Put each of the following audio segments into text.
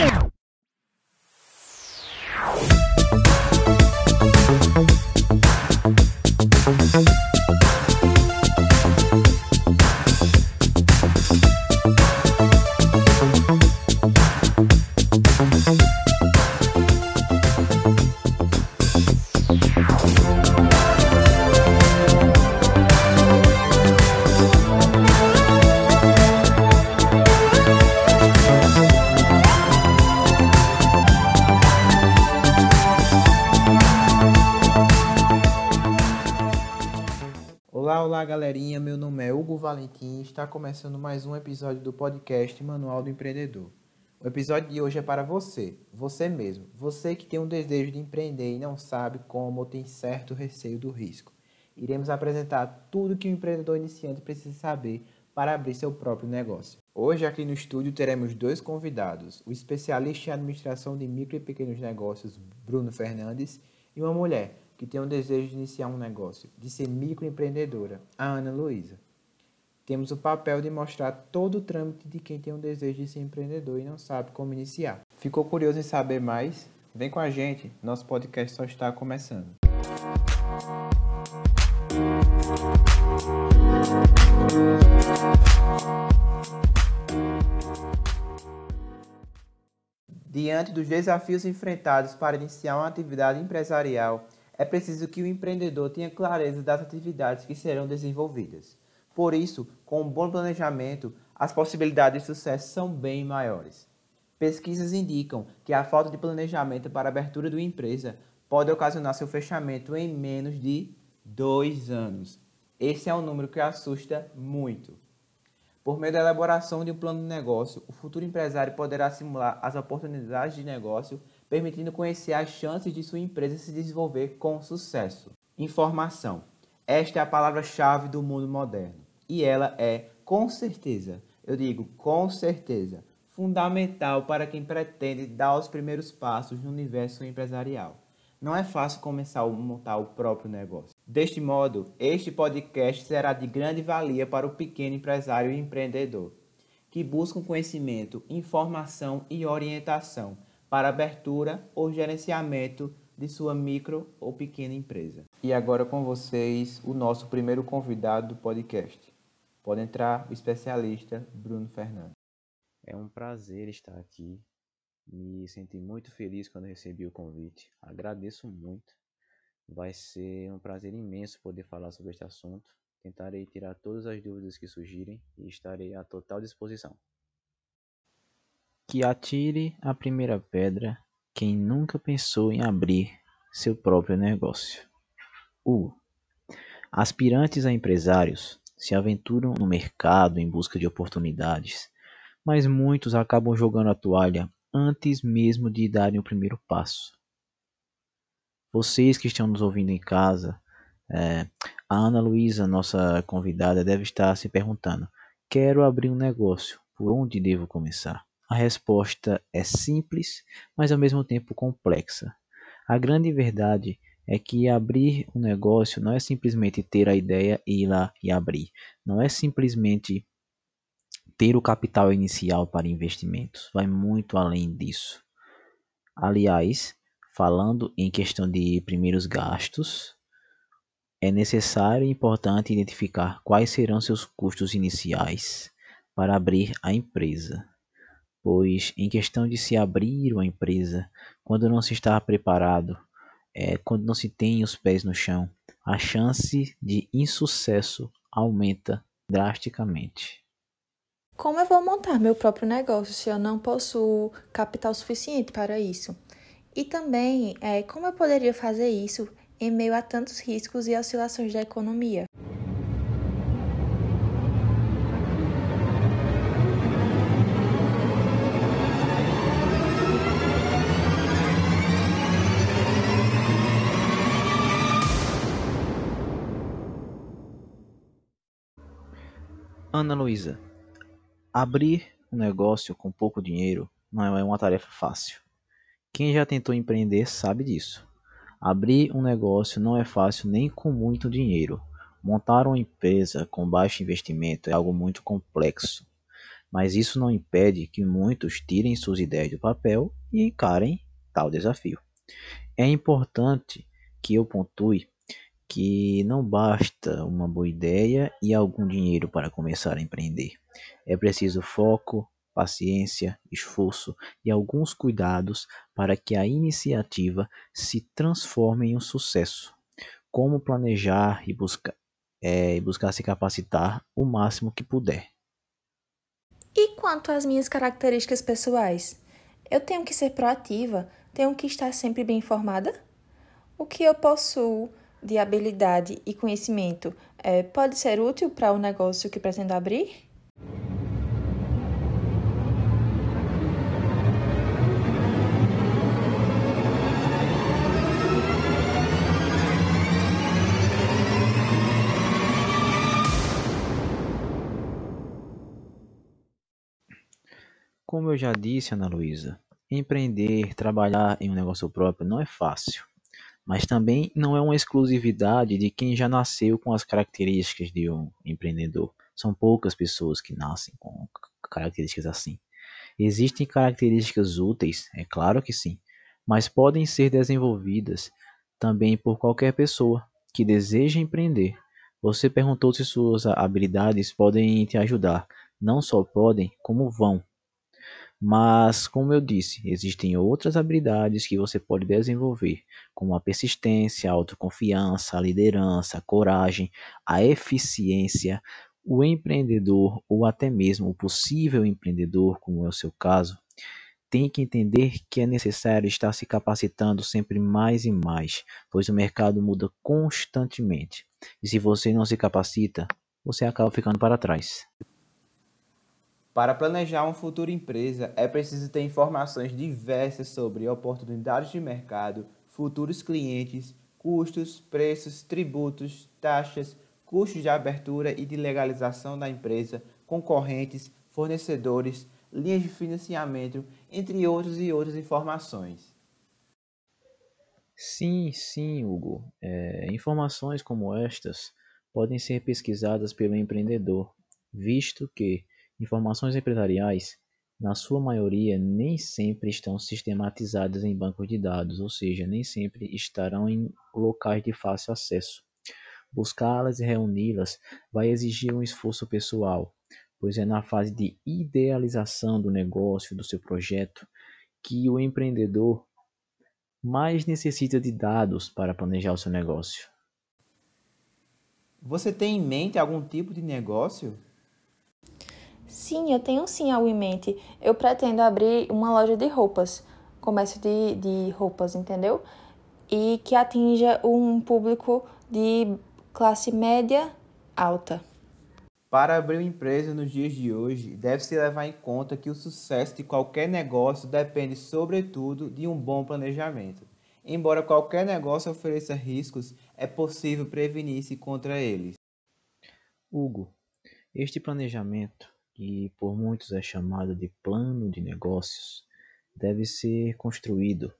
Olá, está começando mais um episódio do podcast Manual do Empreendedor. O episódio de hoje é para você, você mesmo, você que tem um desejo de empreender e não sabe como ou tem certo receio do risco. Iremos apresentar tudo que o empreendedor iniciante precisa saber para abrir seu próprio negócio. Hoje aqui no estúdio teremos dois convidados, o especialista em administração de micro e pequenos negócios, Bruno Fernandes, e uma mulher, que tem o desejo de iniciar um negócio, de ser microempreendedora, a Ana Luísa. Temos o papel de mostrar todo o trâmite de quem tem o desejo de ser empreendedor e não sabe como iniciar. Ficou curioso em saber mais? Vem com a gente, nosso podcast só está começando. Diante dos desafios enfrentados para iniciar uma atividade empresarial, é preciso que o empreendedor tenha clareza das atividades que serão desenvolvidas. Por isso, com um bom planejamento, as possibilidades de sucesso são bem maiores. Pesquisas indicam que a falta de planejamento para a abertura de uma empresa pode ocasionar seu fechamento em menos de dois anos. Esse é um número que assusta muito. Por meio da elaboração de um plano de negócio, o futuro empresário poderá simular as oportunidades de negócio, permitindo conhecer as chances de sua empresa se desenvolver com sucesso. Informação. Esta é a palavra-chave do mundo moderno. E ela é, com certeza, eu digo com certeza, fundamental para quem pretende dar os primeiros passos no universo empresarial. Não é fácil começar a montar o próprio negócio. Deste modo, este podcast será de grande valia para o pequeno empresário e empreendedor, que busca conhecimento, informação e orientação para abertura ou gerenciamento de sua micro ou pequena empresa. E agora com vocês, o nosso primeiro convidado do podcast. Pode entrar o especialista Bruno Fernandes. É um prazer estar aqui. Me senti muito feliz quando recebi o convite. Agradeço muito. Vai ser um prazer imenso poder falar sobre este assunto. Tentarei tirar todas as dúvidas que surgirem e estarei à total disposição. Que atire a primeira pedra quem nunca pensou em abrir seu próprio negócio. U. Aspirantes a empresários se aventuram no mercado em busca de oportunidades, mas muitos acabam jogando a toalha antes mesmo de darem o primeiro passo. Vocês que estão nos ouvindo em casa, é, a Ana Luísa, nossa convidada, deve estar se perguntando: quero abrir um negócio, por onde devo começar? A resposta é simples, mas ao mesmo tempo complexa. A grande verdade é que abrir um negócio não é simplesmente ter a ideia e ir lá e abrir. Não é simplesmente ter o capital inicial para investimentos. Vai muito além disso. Aliás, Falando em questão de primeiros gastos, é necessário e importante identificar quais serão seus custos iniciais para abrir a empresa, pois em questão de se abrir uma empresa, quando não se está preparado, é, quando não se tem os pés no chão, a chance de insucesso aumenta drasticamente. Como eu vou montar meu próprio negócio se eu não possuo capital suficiente para isso? E também, é, como eu poderia fazer isso em meio a tantos riscos e oscilações da economia? Ana Luísa, abrir um negócio com pouco dinheiro não é uma tarefa fácil. Quem já tentou empreender sabe disso. Abrir um negócio não é fácil nem com muito dinheiro. Montar uma empresa com baixo investimento é algo muito complexo. mas isso não impede que muitos tirem suas ideias do papel e encarem tal desafio. É importante que eu pontue que não basta uma boa ideia e algum dinheiro para começar a empreender. É preciso foco, paciência, esforço e alguns cuidados para que a iniciativa se transforme em um sucesso. Como planejar e buscar, é, buscar se capacitar o máximo que puder. E quanto às minhas características pessoais? Eu tenho que ser proativa, tenho que estar sempre bem informada? O que eu possuo de habilidade e conhecimento é, pode ser útil para o negócio que pretendo abrir? Como eu já disse, Ana Luísa, empreender, trabalhar em um negócio próprio não é fácil, mas também não é uma exclusividade de quem já nasceu com as características de um empreendedor. São poucas pessoas que nascem com características assim. Existem características úteis, é claro que sim, mas podem ser desenvolvidas também por qualquer pessoa que deseja empreender. Você perguntou se suas habilidades podem te ajudar. Não só podem, como vão. Mas, como eu disse, existem outras habilidades que você pode desenvolver, como a persistência, a autoconfiança, a liderança, a coragem, a eficiência. O empreendedor, ou até mesmo o possível empreendedor, como é o seu caso, tem que entender que é necessário estar se capacitando sempre mais e mais, pois o mercado muda constantemente. E se você não se capacita, você acaba ficando para trás. Para planejar uma futura empresa, é preciso ter informações diversas sobre oportunidades de mercado, futuros clientes, custos, preços, tributos, taxas, custos de abertura e de legalização da empresa, concorrentes, fornecedores, linhas de financiamento, entre outras e outras informações. Sim, sim, Hugo. É, informações como estas podem ser pesquisadas pelo empreendedor, visto que Informações empresariais, na sua maioria, nem sempre estão sistematizadas em bancos de dados, ou seja, nem sempre estarão em locais de fácil acesso. Buscá-las e reuni-las vai exigir um esforço pessoal, pois é na fase de idealização do negócio, do seu projeto, que o empreendedor mais necessita de dados para planejar o seu negócio. Você tem em mente algum tipo de negócio? Sim, eu tenho sim algo em mente. Eu pretendo abrir uma loja de roupas, comércio de, de roupas, entendeu? E que atinja um público de classe média alta. Para abrir uma empresa nos dias de hoje, deve-se levar em conta que o sucesso de qualquer negócio depende, sobretudo, de um bom planejamento. Embora qualquer negócio ofereça riscos, é possível prevenir-se contra eles. Hugo, este planejamento que por muitos é chamado de plano de negócios, deve ser construído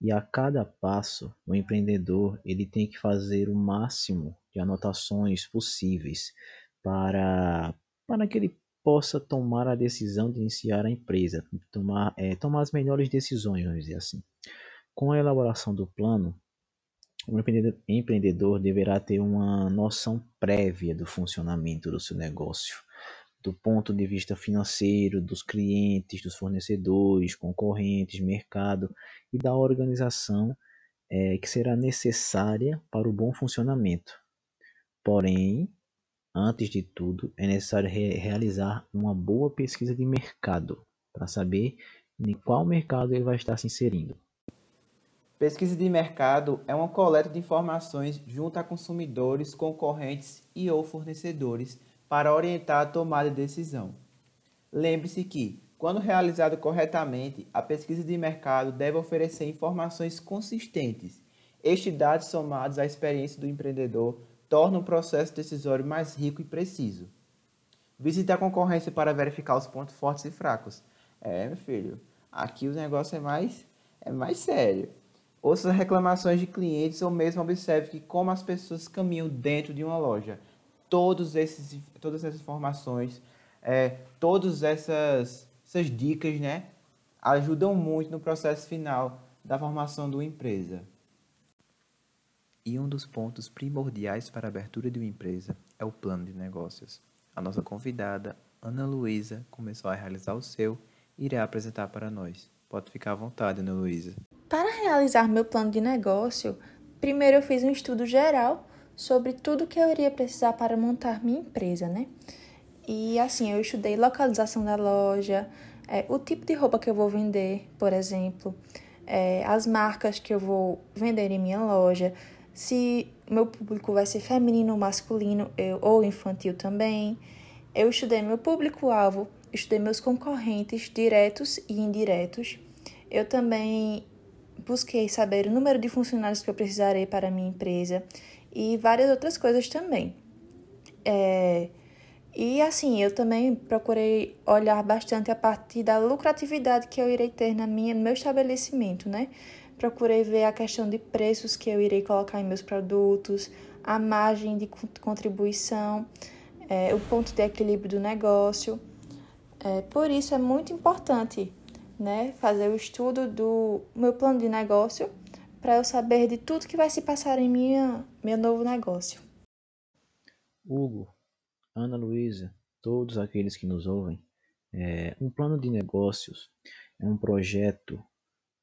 e a cada passo o empreendedor ele tem que fazer o máximo de anotações possíveis para, para que ele possa tomar a decisão de iniciar a empresa, tomar, é, tomar as melhores decisões, vamos dizer assim. Com a elaboração do plano, o empreendedor deverá ter uma noção prévia do funcionamento do seu negócio do ponto de vista financeiro, dos clientes, dos fornecedores, concorrentes, mercado e da organização é, que será necessária para o bom funcionamento. Porém, antes de tudo, é necessário re realizar uma boa pesquisa de mercado para saber em qual mercado ele vai estar se inserindo. Pesquisa de mercado é uma coleta de informações junto a consumidores, concorrentes e ou fornecedores para orientar a tomada de decisão. Lembre-se que, quando realizado corretamente, a pesquisa de mercado deve oferecer informações consistentes. Estes dados somados à experiência do empreendedor tornam o processo decisório mais rico e preciso. Visite a concorrência para verificar os pontos fortes e fracos. É, meu filho, aqui o negócio é mais, é mais sério. Ouça reclamações de clientes ou mesmo observe que como as pessoas caminham dentro de uma loja. Todos esses, todas essas informações é, todas essas, essas dicas, né, ajudam muito no processo final da formação de uma empresa. E um dos pontos primordiais para a abertura de uma empresa é o plano de negócios. A nossa convidada, Ana Luísa, começou a realizar o seu e irá apresentar para nós. Pode ficar à vontade, Ana Luísa. Para realizar meu plano de negócio, primeiro eu fiz um estudo geral sobre tudo que eu iria precisar para montar minha empresa, né? E assim, eu estudei localização da loja, é, o tipo de roupa que eu vou vender, por exemplo, é, as marcas que eu vou vender em minha loja, se meu público vai ser feminino masculino eu, ou infantil também. Eu estudei meu público-alvo, estudei meus concorrentes diretos e indiretos. Eu também busquei saber o número de funcionários que eu precisarei para a minha empresa e várias outras coisas também. É, e assim, eu também procurei olhar bastante a partir da lucratividade que eu irei ter na minha, no meu estabelecimento, né? Procurei ver a questão de preços que eu irei colocar em meus produtos, a margem de contribuição, é, o ponto de equilíbrio do negócio. É, por isso é muito importante né, fazer o estudo do meu plano de negócio para eu saber de tudo que vai se passar em minha, meu novo negócio. Hugo, Ana Luísa, todos aqueles que nos ouvem, é, um plano de negócios é um projeto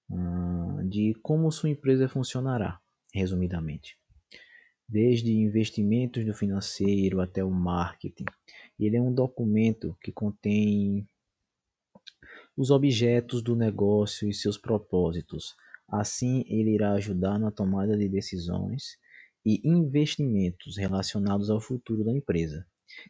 hum, de como sua empresa funcionará, resumidamente. Desde investimentos no financeiro até o marketing. Ele é um documento que contém os objetos do negócio e seus propósitos. Assim, ele irá ajudar na tomada de decisões e investimentos relacionados ao futuro da empresa.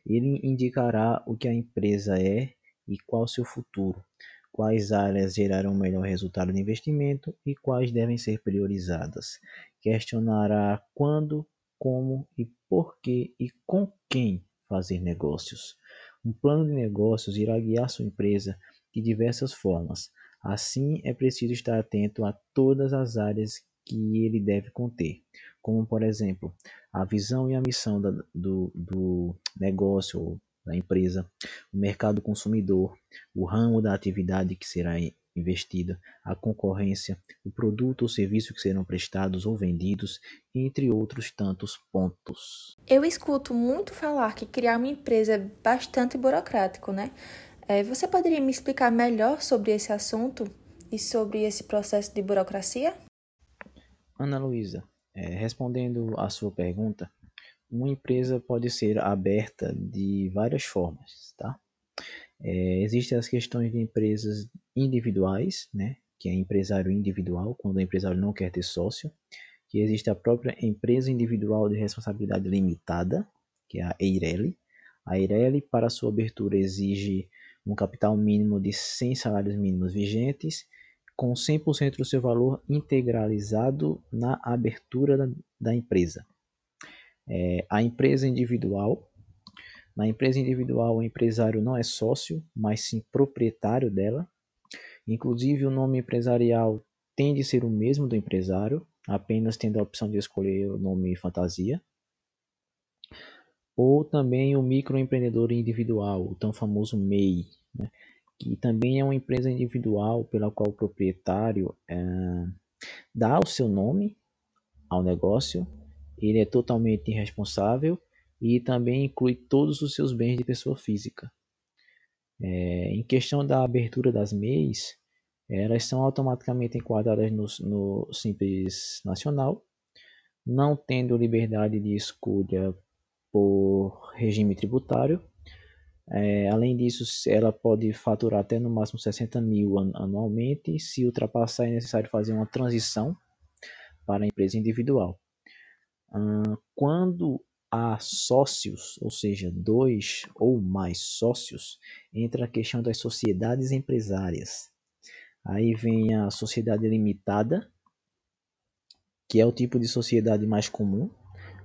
Ele indicará o que a empresa é e qual seu futuro, quais áreas gerarão melhor resultado de investimento e quais devem ser priorizadas. Questionará quando, como e por que e com quem fazer negócios. Um plano de negócios irá guiar sua empresa de diversas formas. Assim, é preciso estar atento a todas as áreas que ele deve conter, como, por exemplo, a visão e a missão da, do, do negócio ou da empresa, o mercado consumidor, o ramo da atividade que será investida, a concorrência, o produto ou serviço que serão prestados ou vendidos, entre outros tantos pontos. Eu escuto muito falar que criar uma empresa é bastante burocrático, né? É, você poderia me explicar melhor sobre esse assunto e sobre esse processo de burocracia? Ana Luísa, é, respondendo à sua pergunta, uma empresa pode ser aberta de várias formas, tá? É, existem as questões de empresas individuais, né? Que é empresário individual, quando o empresário não quer ter sócio. Que existe a própria empresa individual de responsabilidade limitada, que é a EIRELI. A EIRELI, para sua abertura, exige um capital mínimo de 100 salários mínimos vigentes, com 100% do seu valor integralizado na abertura da, da empresa. É, a empresa individual. Na empresa individual, o empresário não é sócio, mas sim proprietário dela. Inclusive, o nome empresarial tem de ser o mesmo do empresário, apenas tendo a opção de escolher o nome fantasia ou também o microempreendedor individual, o tão famoso MEI, né? que também é uma empresa individual pela qual o proprietário é, dá o seu nome ao negócio, ele é totalmente irresponsável e também inclui todos os seus bens de pessoa física. É, em questão da abertura das MEIs, elas são automaticamente enquadradas no, no Simples Nacional, não tendo liberdade de escolha por regime tributário. É, além disso, ela pode faturar até no máximo 60 mil anualmente. Se ultrapassar, é necessário fazer uma transição para a empresa individual. quando há sócios, ou seja, dois ou mais sócios, entra a questão das sociedades empresárias. Aí vem a sociedade limitada, que é o tipo de sociedade mais comum,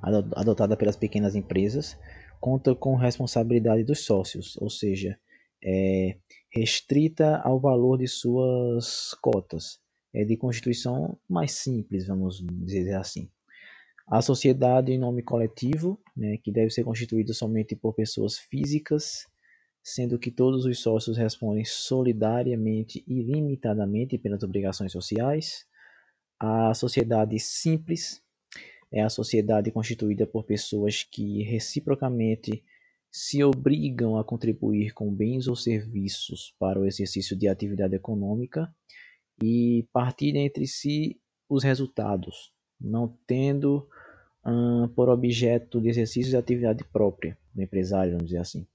adotada pelas pequenas empresas, conta com responsabilidade dos sócios, ou seja, é restrita ao valor de suas cotas. É de constituição mais simples, vamos dizer assim. A sociedade em nome coletivo, né, que deve ser constituída somente por pessoas físicas, sendo que todos os sócios respondem solidariamente e limitadamente pelas obrigações sociais. A sociedade simples é a sociedade constituída por pessoas que reciprocamente se obrigam a contribuir com bens ou serviços para o exercício de atividade econômica e partilham entre si os resultados, não tendo hum, por objeto de exercício de atividade própria do empresário, vamos dizer assim.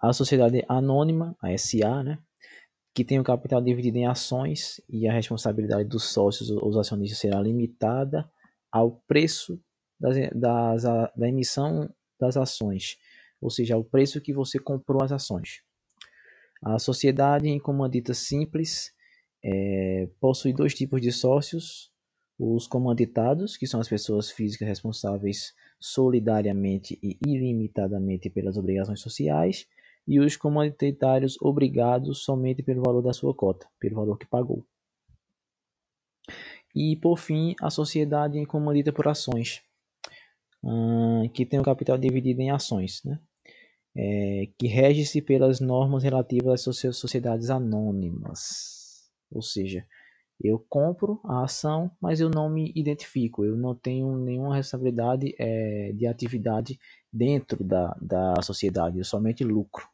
A sociedade anônima, a SA, né, que tem o capital dividido em ações e a responsabilidade dos sócios ou acionistas será limitada ao preço das, das, da emissão das ações, ou seja, ao preço que você comprou as ações. A sociedade em comandita simples é, possui dois tipos de sócios, os comanditados, que são as pessoas físicas responsáveis solidariamente e ilimitadamente pelas obrigações sociais, e os comanditários obrigados somente pelo valor da sua cota, pelo valor que pagou. E, por fim, a sociedade comandita por ações, hum, que tem o capital dividido em ações, né? É, que rege-se pelas normas relativas às sociedades anônimas. Ou seja, eu compro a ação, mas eu não me identifico, eu não tenho nenhuma responsabilidade é, de atividade dentro da, da sociedade, eu somente lucro.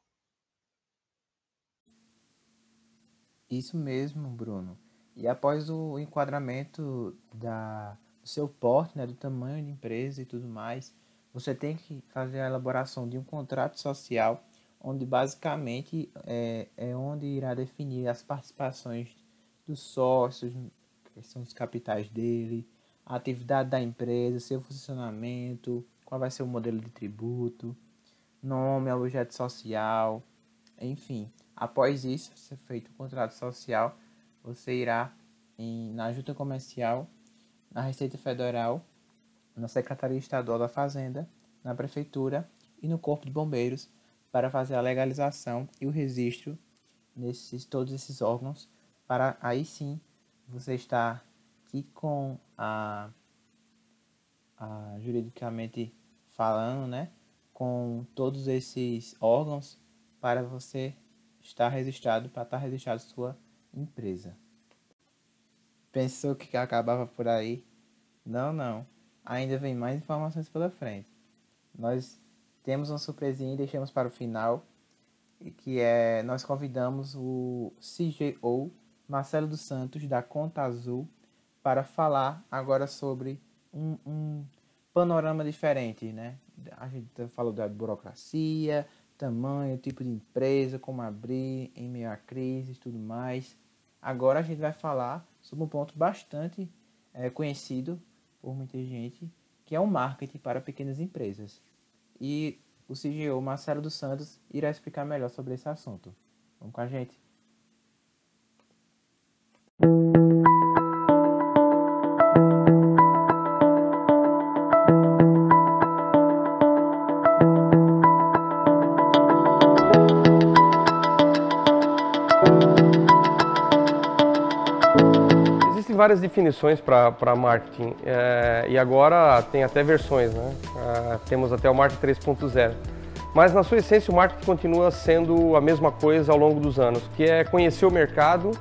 Isso mesmo, Bruno. E após o enquadramento da, do seu porte, né, do tamanho de empresa e tudo mais, você tem que fazer a elaboração de um contrato social, onde basicamente é, é onde irá definir as participações dos sócios, que são os capitais dele, a atividade da empresa, seu funcionamento, qual vai ser o modelo de tributo, nome, objeto social, enfim. Após isso, ser feito o contrato social, você irá em, na junta comercial, na Receita Federal, na Secretaria Estadual da Fazenda, na Prefeitura e no Corpo de Bombeiros para fazer a legalização e o registro nesses todos esses órgãos para aí sim você estar aqui com a, a juridicamente falando, né, com todos esses órgãos para você estar registrado, para estar registrado sua empresa. Pensou que acabava por aí? Não, não. Ainda vem mais informações pela frente. Nós temos uma surpresinha e deixamos para o final, que é nós convidamos o CGO Marcelo dos Santos da Conta Azul para falar agora sobre um, um panorama diferente, né? A gente falou da burocracia, tamanho, tipo de empresa, como abrir em meio à crise tudo mais. Agora a gente vai falar sobre um ponto bastante é, conhecido por muita gente, que é o marketing para pequenas empresas. E o CGO Marcelo dos Santos irá explicar melhor sobre esse assunto. Vamos com a gente. Várias definições para marketing é, e agora tem até versões, né? É, temos até o marketing 3.0. Mas na sua essência o marketing continua sendo a mesma coisa ao longo dos anos, que é conhecer o mercado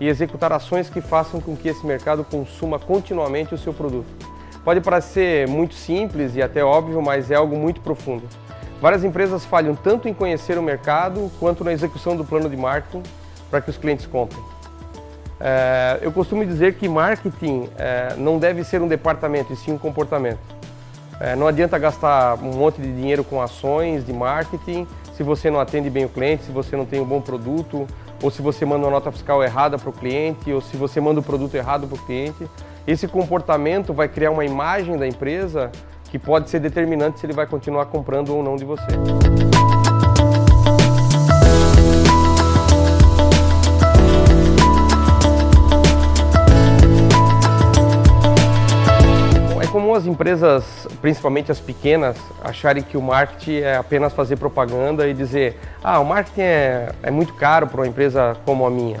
e executar ações que façam com que esse mercado consuma continuamente o seu produto. Pode parecer muito simples e até óbvio, mas é algo muito profundo. Várias empresas falham tanto em conhecer o mercado quanto na execução do plano de marketing para que os clientes comprem. É, eu costumo dizer que marketing é, não deve ser um departamento, e sim um comportamento. É, não adianta gastar um monte de dinheiro com ações de marketing se você não atende bem o cliente, se você não tem um bom produto, ou se você manda uma nota fiscal errada para o cliente, ou se você manda o produto errado para o cliente. Esse comportamento vai criar uma imagem da empresa que pode ser determinante se ele vai continuar comprando ou não de você. As empresas, principalmente as pequenas, acharem que o marketing é apenas fazer propaganda e dizer ah, o marketing é, é muito caro para uma empresa como a minha.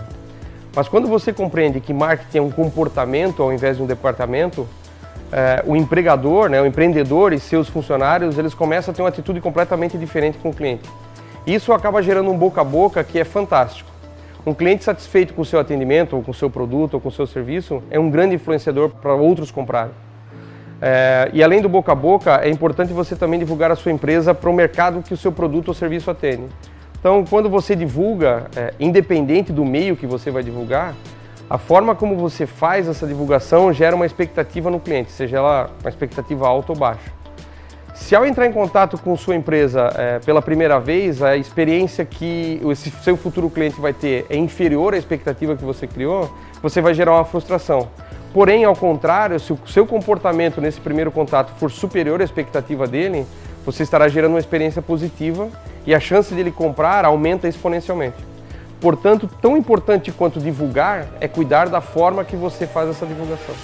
Mas quando você compreende que marketing é um comportamento ao invés de um departamento, é, o empregador, né, o empreendedor e seus funcionários, eles começam a ter uma atitude completamente diferente com o cliente. Isso acaba gerando um boca a boca que é fantástico. Um cliente satisfeito com o seu atendimento, ou com o seu produto, ou com o seu serviço, é um grande influenciador para outros comprarem. É, e além do boca a boca, é importante você também divulgar a sua empresa para o mercado que o seu produto ou serviço atende. Então, quando você divulga, é, independente do meio que você vai divulgar, a forma como você faz essa divulgação gera uma expectativa no cliente, seja ela uma expectativa alta ou baixa. Se ao entrar em contato com sua empresa é, pela primeira vez, a experiência que esse seu futuro cliente vai ter é inferior à expectativa que você criou, você vai gerar uma frustração. Porém, ao contrário, se o seu comportamento nesse primeiro contato for superior à expectativa dele, você estará gerando uma experiência positiva e a chance dele comprar aumenta exponencialmente. Portanto, tão importante quanto divulgar é cuidar da forma que você faz essa divulgação.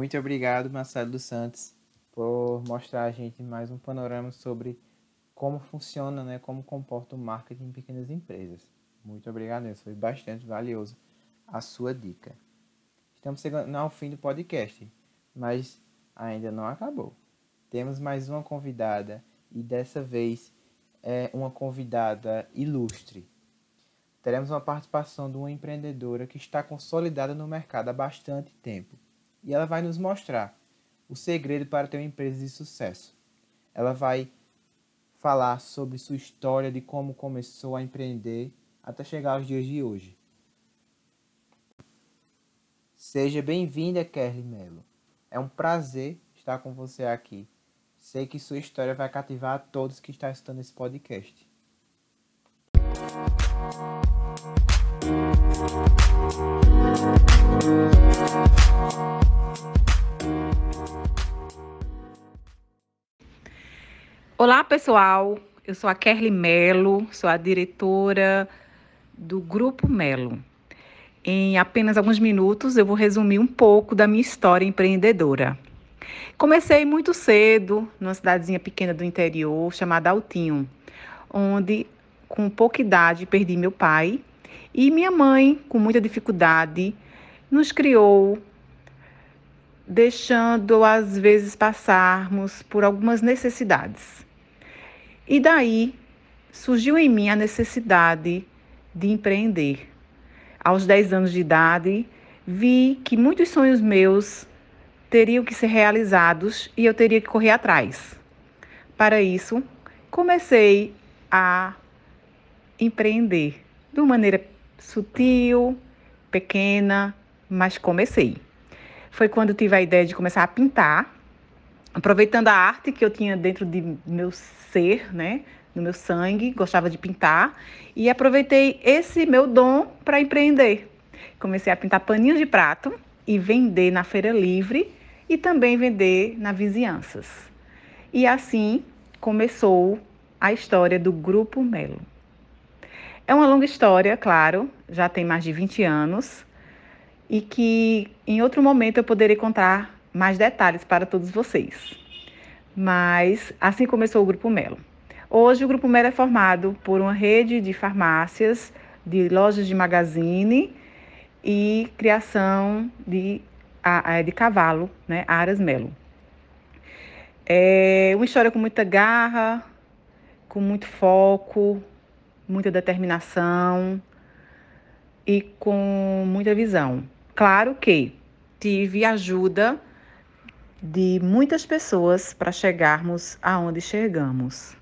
Muito obrigado, Marcelo dos Santos, por mostrar a gente mais um panorama sobre como funciona, né, como comporta o marketing em pequenas empresas. Muito obrigado mesmo, foi bastante valioso a sua dica. Estamos chegando ao fim do podcast, mas ainda não acabou. Temos mais uma convidada e dessa vez é uma convidada ilustre teremos uma participação de uma empreendedora que está consolidada no mercado há bastante tempo. E ela vai nos mostrar o segredo para ter uma empresa de sucesso. Ela vai falar sobre sua história de como começou a empreender até chegar aos dias de hoje. Seja bem-vinda, Kelly Mello. É um prazer estar com você aqui. Sei que sua história vai cativar a todos que estão assistindo esse podcast. Olá, pessoal. Eu sou a Kerly Melo, sou a diretora do Grupo Melo. Em apenas alguns minutos, eu vou resumir um pouco da minha história empreendedora. Comecei muito cedo, numa cidadezinha pequena do interior chamada Altinho, onde com pouca idade, perdi meu pai e minha mãe, com muita dificuldade, nos criou, deixando às vezes passarmos por algumas necessidades. E daí surgiu em mim a necessidade de empreender. Aos 10 anos de idade, vi que muitos sonhos meus teriam que ser realizados e eu teria que correr atrás. Para isso, comecei a empreender de uma maneira sutil, pequena, mas comecei. Foi quando tive a ideia de começar a pintar, aproveitando a arte que eu tinha dentro de meu ser, né, no meu sangue, gostava de pintar, e aproveitei esse meu dom para empreender. Comecei a pintar paninhos de prato e vender na feira livre e também vender na vizinhanças. E assim começou a história do Grupo Melo. É uma longa história, claro, já tem mais de 20 anos, e que em outro momento eu poderei contar mais detalhes para todos vocês. Mas assim começou o Grupo Melo. Hoje o Grupo Melo é formado por uma rede de farmácias, de lojas de magazine e criação de, de cavalo, né, Aras Melo. É uma história com muita garra, com muito foco, muita determinação e com muita visão. Claro que tive ajuda de muitas pessoas para chegarmos aonde chegamos.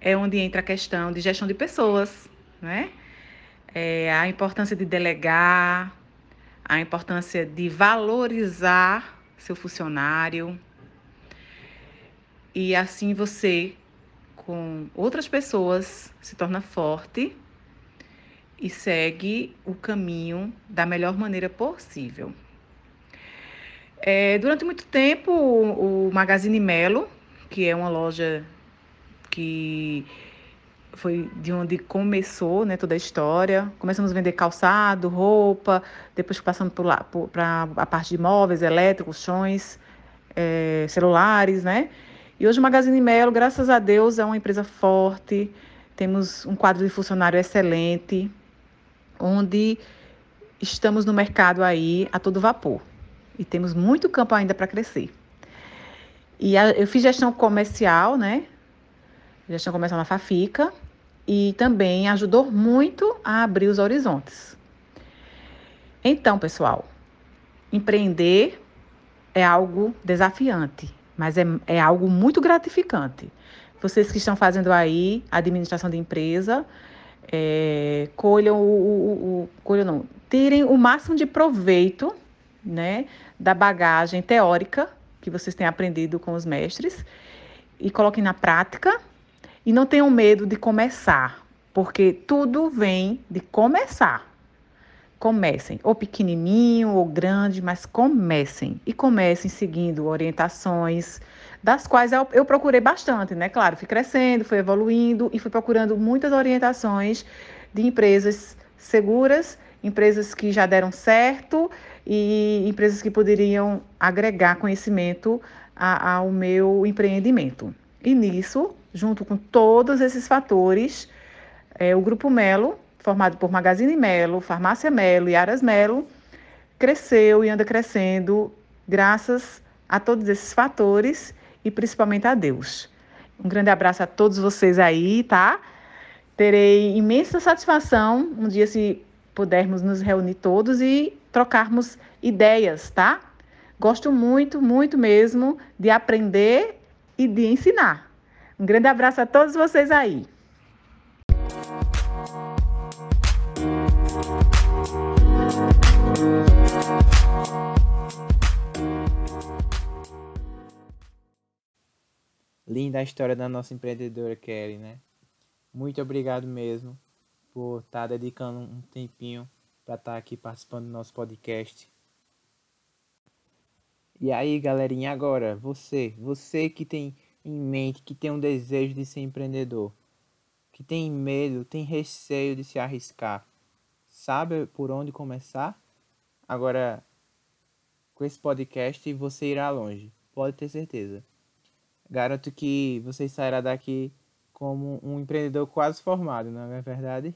É onde entra a questão de gestão de pessoas, né? É a importância de delegar, a importância de valorizar seu funcionário. E assim você com outras pessoas, se torna forte e segue o caminho da melhor maneira possível. É, durante muito tempo, o, Magazine Melo, que é uma loja que foi de onde começou né, toda a história. Começamos a vender calçado, roupa, depois passando para a parte de móveis, elétricos, chões. é, celulares, né? E hoje o Magazine Melo, graças a Deus, é uma empresa forte, temos um quadro de funcionário excelente, onde estamos no mercado aí a todo vapor. E temos muito campo ainda para crescer. E a, eu fiz gestão comercial, né? Gestão comercial na Fafica. E também ajudou muito a abrir os horizontes. Então, pessoal, empreender é algo desafiante, mas é, é algo muito gratificante. Vocês que estão fazendo aí administração de empresa, é, colham o, o, o colham não, tirem o máximo de proveito, né, da bagagem teórica que vocês têm aprendido com os mestres e coloquem na prática e não tenham medo de começar, porque tudo vem de começar. Comecem, ou pequenininho ou grande, mas comecem. E comecem seguindo orientações, das quais eu, eu procurei bastante, né? Claro, fui crescendo, fui evoluindo e fui procurando muitas orientações de empresas seguras, empresas que já deram certo e empresas que poderiam agregar conhecimento a, ao meu empreendimento. E nisso, junto com todos esses fatores, é, o Grupo Melo formado por Magazine Melo, Farmácia Melo e Aras Melo, cresceu e anda crescendo graças a todos esses fatores e principalmente a Deus. Um grande abraço a todos vocês aí, tá? Terei imensa satisfação um dia se pudermos nos reunir todos e trocarmos ideias, tá? Gosto muito, muito mesmo de aprender e de ensinar. Um grande abraço a todos vocês aí. Linda a história da nossa empreendedora Kelly, né? Muito obrigado mesmo por estar tá dedicando um tempinho para estar tá aqui participando do nosso podcast. E aí, galerinha, agora, você, você que tem em mente, que tem um desejo de ser empreendedor, que tem medo, tem receio de se arriscar, sabe por onde começar? Agora, com esse podcast você irá longe, pode ter certeza. Garanto que você sairá daqui como um empreendedor quase formado, não é verdade?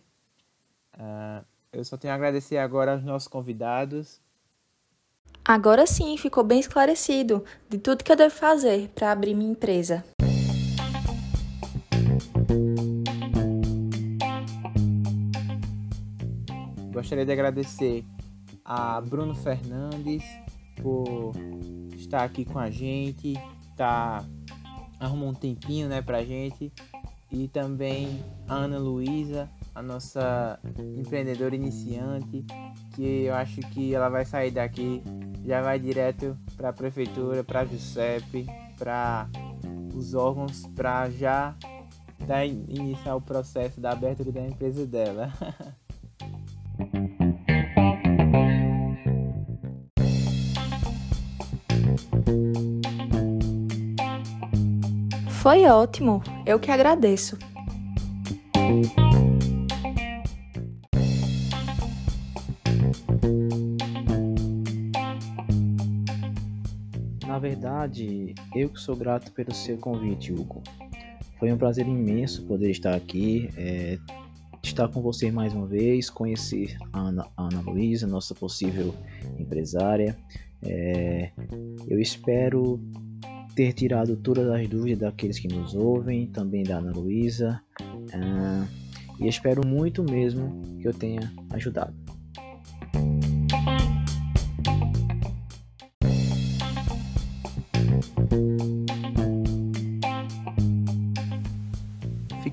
Uh, eu só tenho a agradecer agora aos nossos convidados. Agora sim ficou bem esclarecido de tudo que eu devo fazer para abrir minha empresa. Gostaria de agradecer a Bruno Fernandes por estar aqui com a gente, tá arrumou um tempinho, né, pra gente. E também a Ana Luísa, a nossa empreendedora iniciante, que eu acho que ela vai sair daqui, já vai direto para a prefeitura, para a Giuseppe, para os órgãos, para já dar, iniciar o processo da abertura da empresa dela. Foi ótimo, eu que agradeço. Eu que sou grato pelo seu convite, Hugo. Foi um prazer imenso poder estar aqui, é, estar com você mais uma vez, conhecer a Ana, a Ana Luísa, nossa possível empresária. É, eu espero ter tirado todas as dúvidas daqueles que nos ouvem, também da Ana Luísa, uh, e espero muito mesmo que eu tenha ajudado.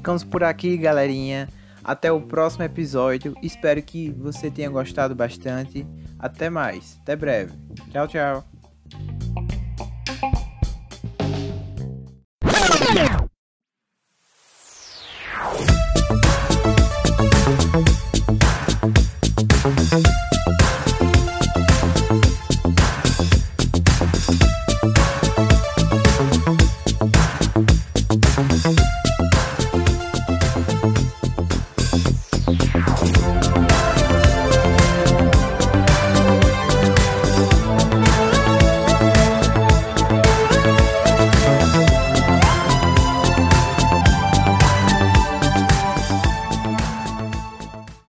Ficamos por aqui, galerinha. Até o próximo episódio. Espero que você tenha gostado bastante. Até mais. Até breve. Tchau, tchau.